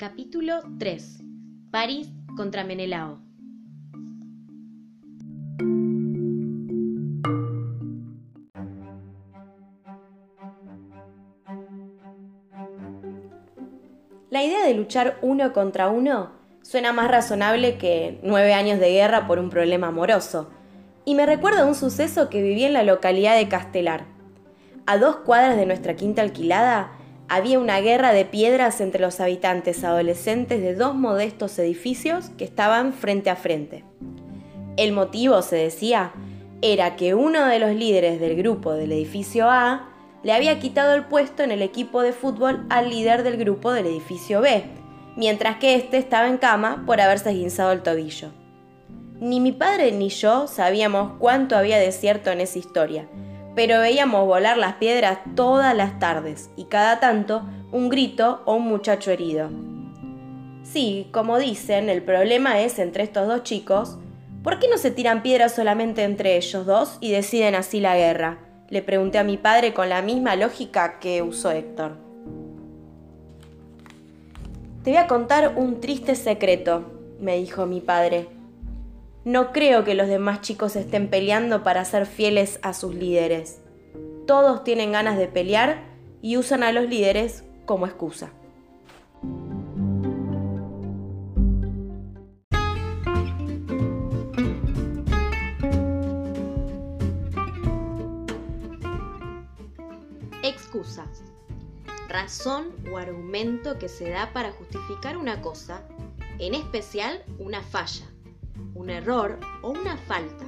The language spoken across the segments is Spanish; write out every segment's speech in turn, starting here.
Capítulo 3. París contra Menelao. La idea de luchar uno contra uno suena más razonable que nueve años de guerra por un problema amoroso, y me recuerda un suceso que viví en la localidad de Castelar. A dos cuadras de nuestra quinta alquilada había una guerra de piedras entre los habitantes adolescentes de dos modestos edificios que estaban frente a frente. El motivo, se decía, era que uno de los líderes del grupo del edificio A le había quitado el puesto en el equipo de fútbol al líder del grupo del edificio B, mientras que éste estaba en cama por haberse esguinzado el tobillo. Ni mi padre ni yo sabíamos cuánto había de cierto en esa historia, pero veíamos volar las piedras todas las tardes y cada tanto un grito o un muchacho herido. Sí, como dicen, el problema es entre estos dos chicos. ¿Por qué no se tiran piedras solamente entre ellos dos y deciden así la guerra? Le pregunté a mi padre con la misma lógica que usó Héctor. Te voy a contar un triste secreto, me dijo mi padre. No creo que los demás chicos estén peleando para ser fieles a sus líderes. Todos tienen ganas de pelear y usan a los líderes como excusa. Excusa. Razón o argumento que se da para justificar una cosa, en especial una falla, un error o una falta,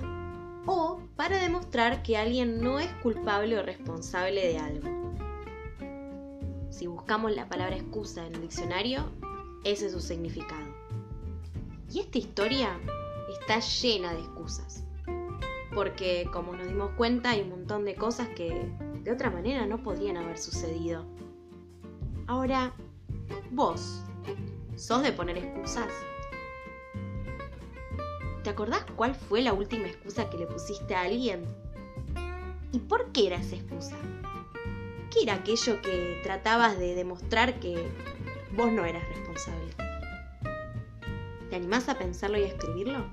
o para demostrar que alguien no es culpable o responsable de algo. Si buscamos la palabra excusa en el diccionario, ese es su significado. Y esta historia está llena de excusas. Porque, como nos dimos cuenta, hay un montón de cosas que de otra manera no podrían haber sucedido. Ahora, vos, ¿sos de poner excusas? ¿Te acordás cuál fue la última excusa que le pusiste a alguien? ¿Y por qué era esa excusa? ¿Qué era aquello que tratabas de demostrar que vos no eras responsable? ¿Te animás a pensarlo y a escribirlo?